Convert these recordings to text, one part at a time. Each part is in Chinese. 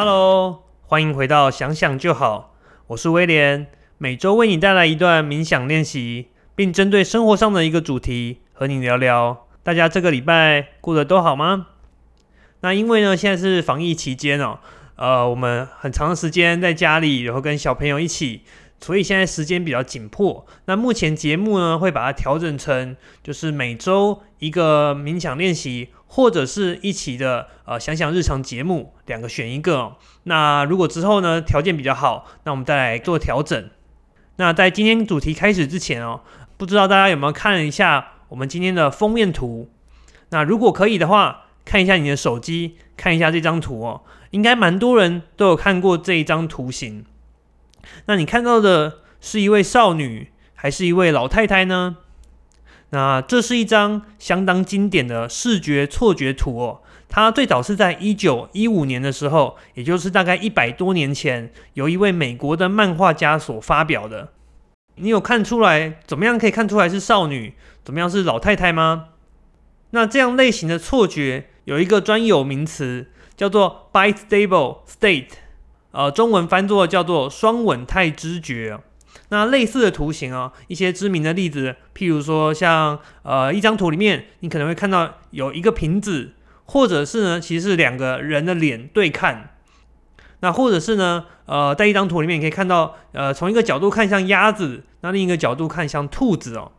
Hello，欢迎回到想想就好，我是威廉，每周为你带来一段冥想练习，并针对生活上的一个主题和你聊聊。大家这个礼拜过得都好吗？那因为呢，现在是防疫期间哦，呃，我们很长的时间在家里，然后跟小朋友一起，所以现在时间比较紧迫。那目前节目呢，会把它调整成就是每周一个冥想练习。或者是一起的，呃，想想日常节目，两个选一个。那如果之后呢条件比较好，那我们再来做调整。那在今天主题开始之前哦，不知道大家有没有看一下我们今天的封面图？那如果可以的话，看一下你的手机，看一下这张图哦，应该蛮多人都有看过这一张图形。那你看到的是一位少女，还是一位老太太呢？那这是一张相当经典的视觉错觉图哦，它最早是在一九一五年的时候，也就是大概一百多年前，由一位美国的漫画家所发表的。你有看出来怎么样可以看出来是少女，怎么样是老太太吗？那这样类型的错觉有一个专有名词叫做 bistable state，呃，中文翻作叫做双稳态知觉。那类似的图形啊，一些知名的例子，譬如说像呃一张图里面，你可能会看到有一个瓶子，或者是呢，其实是两个人的脸对看。那或者是呢，呃，在一张图里面，你可以看到，呃，从一个角度看像鸭子，那另一个角度看像兔子哦。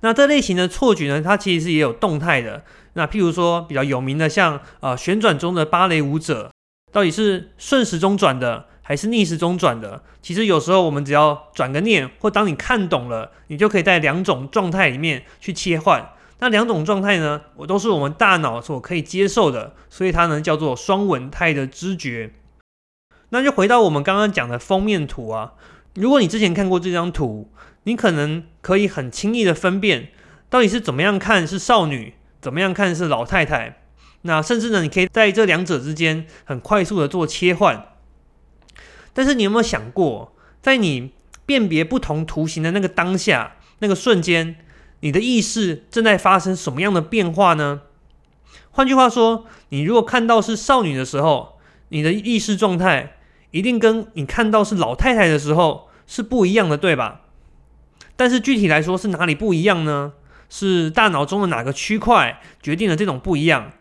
那这类型的错觉呢，它其实是也有动态的。那譬如说比较有名的，像呃旋转中的芭蕾舞者，到底是顺时钟转的？还是逆时钟转的。其实有时候我们只要转个念，或当你看懂了，你就可以在两种状态里面去切换。那两种状态呢，我都是我们大脑所可以接受的，所以它呢叫做双稳态的知觉。那就回到我们刚刚讲的封面图啊，如果你之前看过这张图，你可能可以很轻易的分辨到底是怎么样看是少女，怎么样看是老太太。那甚至呢，你可以在这两者之间很快速的做切换。但是你有没有想过，在你辨别不同图形的那个当下、那个瞬间，你的意识正在发生什么样的变化呢？换句话说，你如果看到是少女的时候，你的意识状态一定跟你看到是老太太的时候是不一样的，对吧？但是具体来说是哪里不一样呢？是大脑中的哪个区块决定了这种不一样，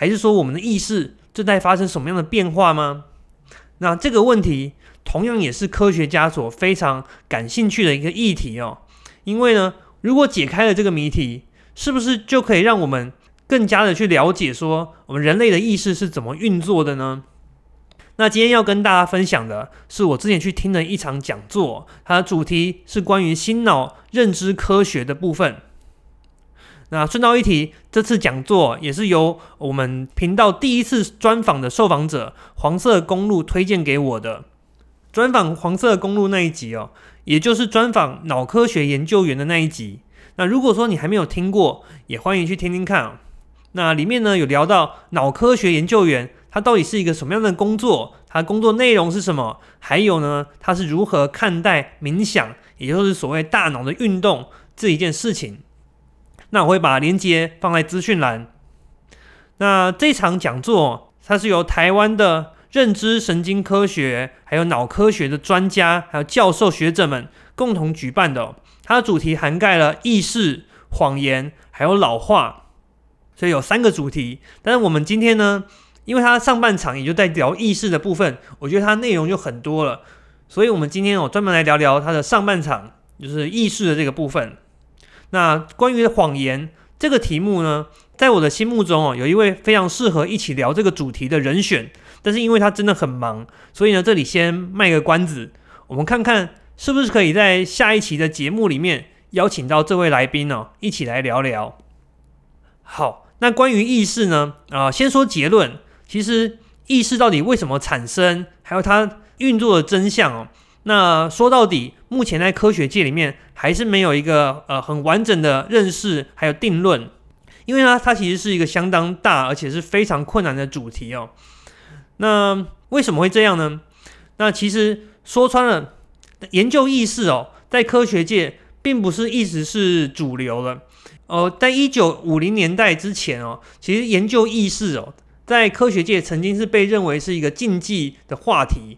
还是说我们的意识正在发生什么样的变化吗？那这个问题同样也是科学家所非常感兴趣的一个议题哦，因为呢，如果解开了这个谜题，是不是就可以让我们更加的去了解说我们人类的意识是怎么运作的呢？那今天要跟大家分享的是我之前去听的一场讲座，它的主题是关于心脑认知科学的部分。那顺道一提，这次讲座也是由我们频道第一次专访的受访者黄色公路推荐给我的。专访黄色公路那一集哦，也就是专访脑科学研究员的那一集。那如果说你还没有听过，也欢迎去听听看。那里面呢有聊到脑科学研究员他到底是一个什么样的工作，他工作内容是什么，还有呢他是如何看待冥想，也就是所谓大脑的运动这一件事情。那我会把链接放在资讯栏。那这场讲座，它是由台湾的认知神经科学还有脑科学的专家还有教授学者们共同举办的。它的主题涵盖了意识、谎言还有老化，所以有三个主题。但是我们今天呢，因为它上半场也就在聊意识的部分，我觉得它内容就很多了，所以我们今天我专门来聊聊它的上半场，就是意识的这个部分。那关于谎言这个题目呢，在我的心目中哦，有一位非常适合一起聊这个主题的人选，但是因为他真的很忙，所以呢，这里先卖个关子，我们看看是不是可以在下一期的节目里面邀请到这位来宾呢，一起来聊聊。好，那关于意识呢，啊，先说结论，其实意识到底为什么产生，还有它运作的真相哦。那说到底，目前在科学界里面还是没有一个呃很完整的认识，还有定论，因为呢，它其实是一个相当大而且是非常困难的主题哦。那为什么会这样呢？那其实说穿了，研究意识哦，在科学界并不是一直是主流了。哦，在一九五零年代之前哦，其实研究意识哦，在科学界曾经是被认为是一个禁忌的话题，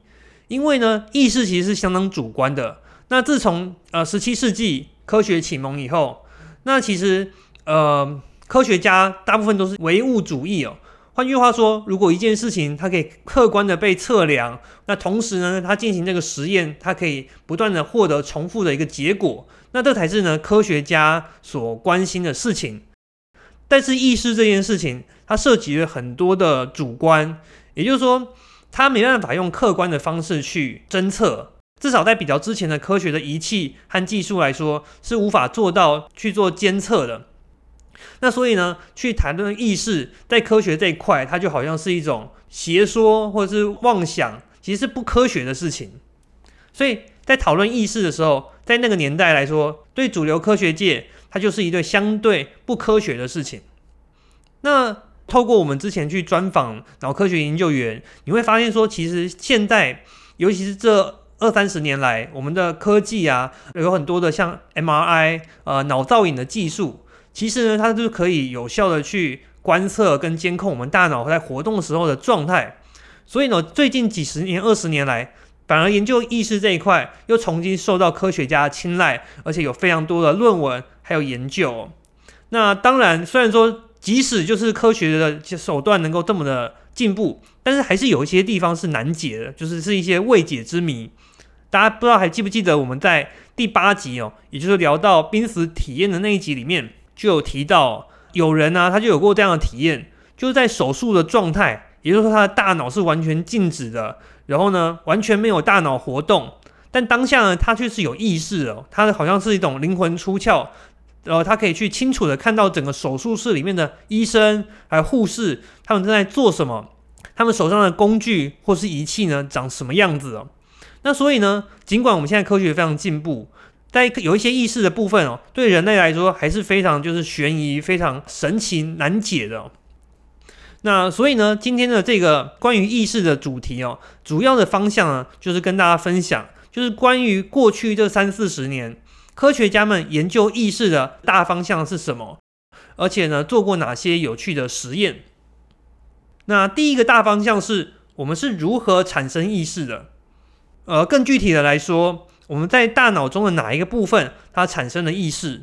因为呢，意识其实是相当主观的。那自从呃十七世纪科学启蒙以后，那其实呃科学家大部分都是唯物主义哦。换句话说，如果一件事情它可以客观的被测量，那同时呢，它进行这个实验，它可以不断的获得重复的一个结果，那这才是呢科学家所关心的事情。但是意识这件事情，它涉及了很多的主观，也就是说，它没办法用客观的方式去侦测，至少在比较之前的科学的仪器和技术来说，是无法做到去做监测的。那所以呢，去谈论意识在科学这一块，它就好像是一种邪说或者是妄想，其实是不科学的事情。所以在讨论意识的时候，在那个年代来说，对主流科学界，它就是一对相对不科学的事情。那透过我们之前去专访脑科学研究员，你会发现说，其实现在，尤其是这二三十年来，我们的科技啊，有很多的像 MRI 呃脑造影的技术。其实呢，它就可以有效的去观测跟监控我们大脑在活动时候的状态。所以呢，最近几十年、二十年来，反而研究意识这一块又重新受到科学家青睐，而且有非常多的论文还有研究。那当然，虽然说即使就是科学的手段能够这么的进步，但是还是有一些地方是难解的，就是是一些未解之谜。大家不知道还记不记得我们在第八集哦，也就是聊到濒死体验的那一集里面。就有提到有人呢，他就有过这样的体验，就是在手术的状态，也就是说他的大脑是完全静止的，然后呢完全没有大脑活动，但当下呢他却是有意识哦，他好像是一种灵魂出窍，然后他可以去清楚的看到整个手术室里面的医生还有护士，他们正在做什么，他们手上的工具或是仪器呢长什么样子哦。那所以呢，尽管我们现在科学非常进步。在有一些意识的部分哦，对人类来说还是非常就是悬疑、非常神奇难解的。那所以呢，今天的这个关于意识的主题哦，主要的方向呢，就是跟大家分享，就是关于过去这三四十年科学家们研究意识的大方向是什么，而且呢，做过哪些有趣的实验。那第一个大方向是我们是如何产生意识的，呃，更具体的来说。我们在大脑中的哪一个部分它产生了意识？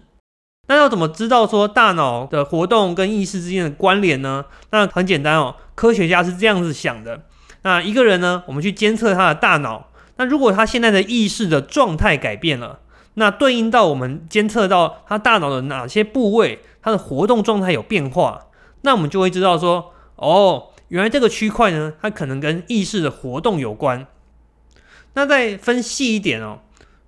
那要怎么知道说大脑的活动跟意识之间的关联呢？那很简单哦，科学家是这样子想的：那一个人呢，我们去监测他的大脑，那如果他现在的意识的状态改变了，那对应到我们监测到他大脑的哪些部位，它的活动状态有变化，那我们就会知道说，哦，原来这个区块呢，它可能跟意识的活动有关。那再分细一点哦。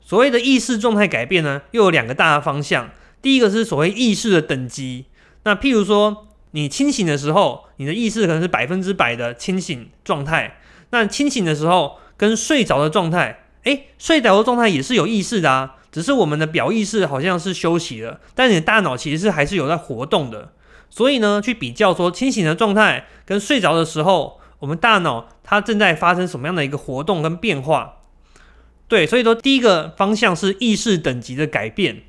所谓的意识状态改变呢，又有两个大的方向。第一个是所谓意识的等级。那譬如说，你清醒的时候，你的意识可能是百分之百的清醒状态。那清醒的时候跟睡着的状态，诶，睡着的状态也是有意识的啊，只是我们的表意识好像是休息了，但你的大脑其实是还是有在活动的。所以呢，去比较说清醒的状态跟睡着的时候，我们大脑它正在发生什么样的一个活动跟变化。对，所以说第一个方向是意识等级的改变，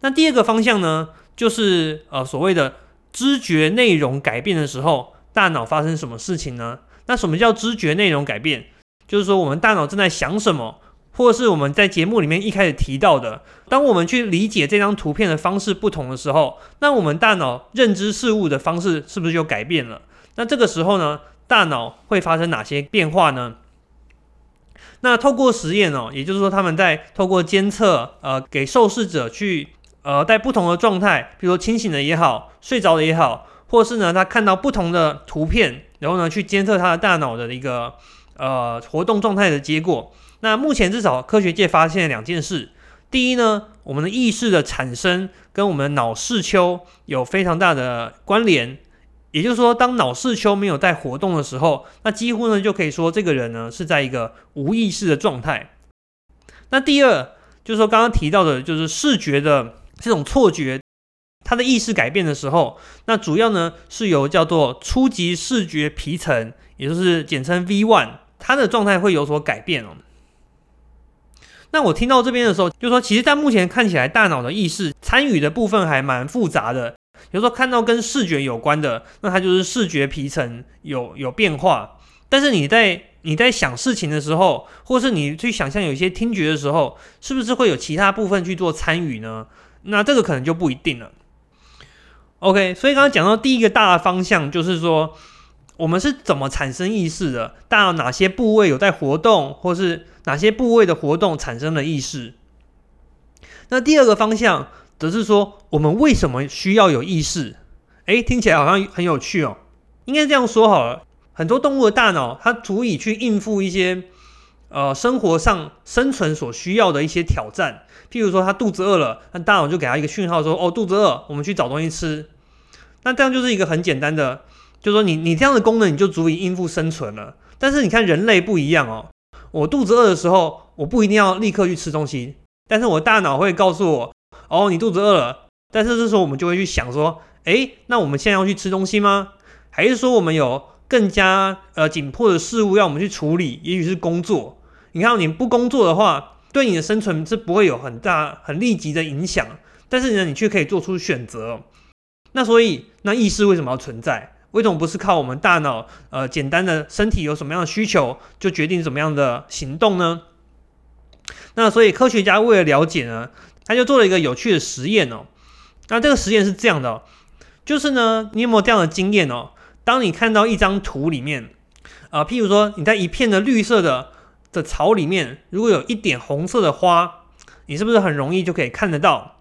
那第二个方向呢，就是呃所谓的知觉内容改变的时候，大脑发生什么事情呢？那什么叫知觉内容改变？就是说我们大脑正在想什么，或是我们在节目里面一开始提到的，当我们去理解这张图片的方式不同的时候，那我们大脑认知事物的方式是不是就改变了？那这个时候呢，大脑会发生哪些变化呢？那透过实验哦，也就是说，他们在透过监测，呃，给受试者去，呃，在不同的状态，比如说清醒的也好，睡着的也好，或是呢，他看到不同的图片，然后呢，去监测他的大脑的一个呃活动状态的结果。那目前至少科学界发现两件事：第一呢，我们的意识的产生跟我们脑视丘有非常大的关联。也就是说，当脑视丘没有在活动的时候，那几乎呢就可以说这个人呢是在一个无意识的状态。那第二就是说，刚刚提到的，就是视觉的这种错觉，他的意识改变的时候，那主要呢是由叫做初级视觉皮层，也就是简称 V one，它的状态会有所改变哦。那我听到这边的时候，就说其实，在目前看起来，大脑的意识参与的部分还蛮复杂的。有时候看到跟视觉有关的，那它就是视觉皮层有有变化。但是你在你在想事情的时候，或是你去想象有一些听觉的时候，是不是会有其他部分去做参与呢？那这个可能就不一定了。OK，所以刚刚讲到第一个大的方向，就是说我们是怎么产生意识的，大脑哪些部位有在活动，或是哪些部位的活动产生了意识。那第二个方向则是说，我们为什么需要有意识？诶，听起来好像很有趣哦。应该这样说好了，很多动物的大脑它足以去应付一些呃生活上生存所需要的一些挑战。譬如说，它肚子饿了，那大脑就给它一个讯号说：“哦，肚子饿，我们去找东西吃。”那这样就是一个很简单的，就是说你你这样的功能你就足以应付生存了。但是你看人类不一样哦，我肚子饿的时候，我不一定要立刻去吃东西。但是我大脑会告诉我，哦，你肚子饿了。但是这时候我们就会去想说，诶，那我们现在要去吃东西吗？还是说我们有更加呃紧迫的事物要我们去处理？也许是工作。你看，你不工作的话，对你的生存是不会有很大很立即的影响。但是呢，你却可以做出选择。那所以，那意识为什么要存在？为什么不是靠我们大脑呃简单的身体有什么样的需求就决定怎么样的行动呢？那所以科学家为了了解呢，他就做了一个有趣的实验哦。那这个实验是这样的，就是呢，你有没有这样的经验哦？当你看到一张图里面，啊，譬如说你在一片的绿色的的草里面，如果有一点红色的花，你是不是很容易就可以看得到？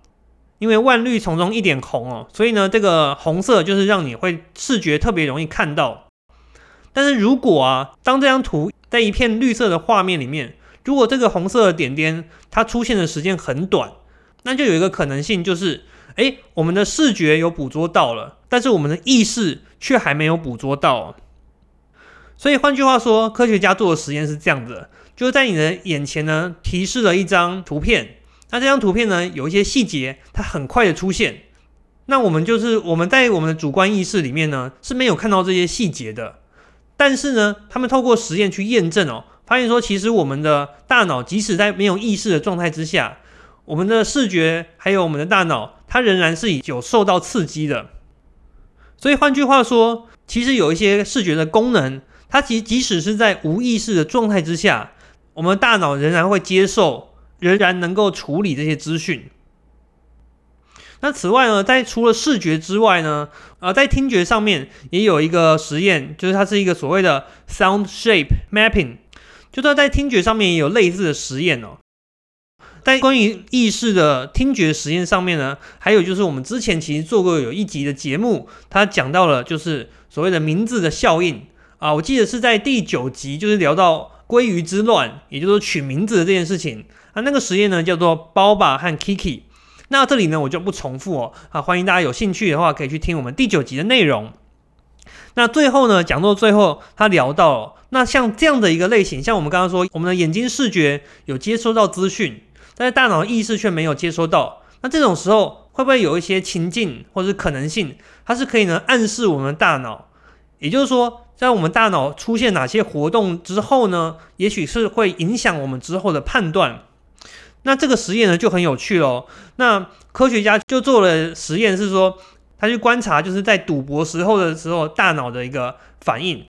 因为万绿丛中一点红哦，所以呢，这个红色就是让你会视觉特别容易看到。但是如果啊，当这张图在一片绿色的画面里面，如果这个红色的点点它出现的时间很短，那就有一个可能性，就是，哎，我们的视觉有捕捉到了，但是我们的意识却还没有捕捉到。所以换句话说，科学家做的实验是这样子：，就是在你的眼前呢，提示了一张图片，那这张图片呢，有一些细节，它很快的出现，那我们就是我们在我们的主观意识里面呢，是没有看到这些细节的，但是呢，他们透过实验去验证哦。发现说，其实我们的大脑即使在没有意识的状态之下，我们的视觉还有我们的大脑，它仍然是有受到刺激的。所以换句话说，其实有一些视觉的功能，它其实即使是在无意识的状态之下，我们大脑仍然会接受，仍然能够处理这些资讯。那此外呢，在除了视觉之外呢，呃，在听觉上面也有一个实验，就是它是一个所谓的 sound shape mapping。就说在听觉上面也有类似的实验哦，在关于意识的听觉实验上面呢，还有就是我们之前其实做过有一集的节目，它讲到了就是所谓的名字的效应啊，我记得是在第九集，就是聊到鲑鱼之乱，也就是取名字的这件事情啊，那个实验呢叫做包巴和 Kiki，那这里呢我就不重复哦啊，欢迎大家有兴趣的话可以去听我们第九集的内容。那最后呢，讲到最后，他聊到，那像这样的一个类型，像我们刚刚说，我们的眼睛视觉有接收到资讯，但是大脑意识却没有接收到。那这种时候，会不会有一些情境或者可能性，它是可以呢暗示我们大脑，也就是说，在我们大脑出现哪些活动之后呢，也许是会影响我们之后的判断。那这个实验呢就很有趣喽。那科学家就做了实验，是说。他去观察，就是在赌博时候的时候，大脑的一个反应。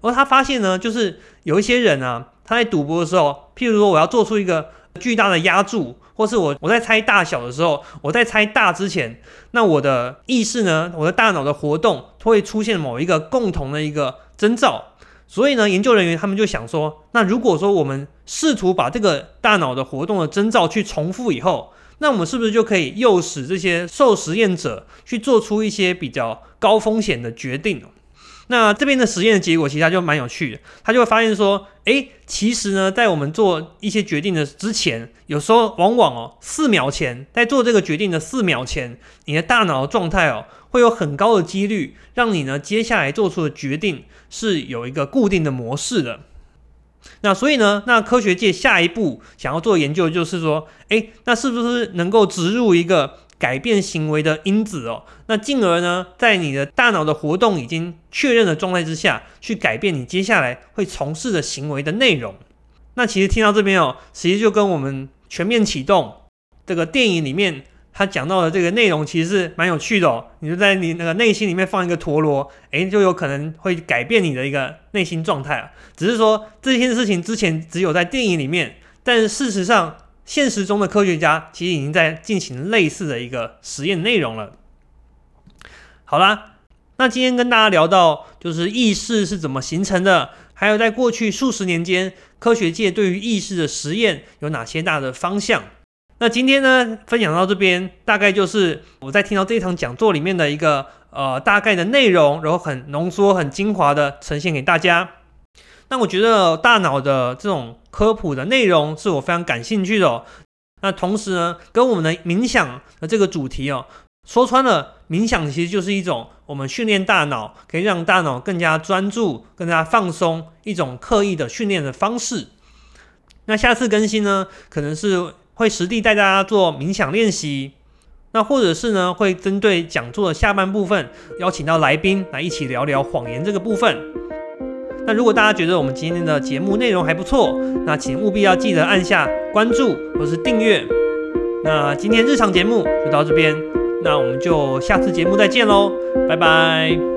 而他发现呢，就是有一些人啊，他在赌博的时候，譬如说我要做出一个巨大的压注，或是我我在猜大小的时候，我在猜大之前，那我的意识呢，我的大脑的活动会出现某一个共同的一个征兆。所以呢，研究人员他们就想说，那如果说我们试图把这个大脑的活动的征兆去重复以后，那我们是不是就可以诱使这些受实验者去做出一些比较高风险的决定？那这边的实验的结果其实就蛮有趣的，他就会发现说，诶，其实呢，在我们做一些决定的之前，有时候往往哦，四秒前在做这个决定的四秒前，你的大脑的状态哦，会有很高的几率让你呢接下来做出的决定是有一个固定的模式的。那所以呢，那科学界下一步想要做研究，就是说，哎，那是不是能够植入一个改变行为的因子哦？那进而呢，在你的大脑的活动已经确认的状态之下，去改变你接下来会从事的行为的内容？那其实听到这边哦，其实就跟我们全面启动这个电影里面他讲到的这个内容其实是蛮有趣的哦。你就在你那个内心里面放一个陀螺，诶，就有可能会改变你的一个内心状态啊。只是说这件事情之前只有在电影里面，但事实上现实中的科学家其实已经在进行类似的一个实验内容了。好啦，那今天跟大家聊到就是意识是怎么形成的，还有在过去数十年间科学界对于意识的实验有哪些大的方向。那今天呢，分享到这边，大概就是我在听到这一场讲座里面的一个呃大概的内容，然后很浓缩、很精华的呈现给大家。那我觉得大脑的这种科普的内容是我非常感兴趣的。哦那同时呢，跟我们的冥想的这个主题哦，说穿了，冥想其实就是一种我们训练大脑，可以让大脑更加专注、更加放松一种刻意的训练的方式。那下次更新呢，可能是。会实地带大家做冥想练习，那或者是呢，会针对讲座的下半部分邀请到来宾来一起聊聊谎言这个部分。那如果大家觉得我们今天的节目内容还不错，那请务必要记得按下关注或是订阅。那今天日常节目就到这边，那我们就下次节目再见喽，拜拜。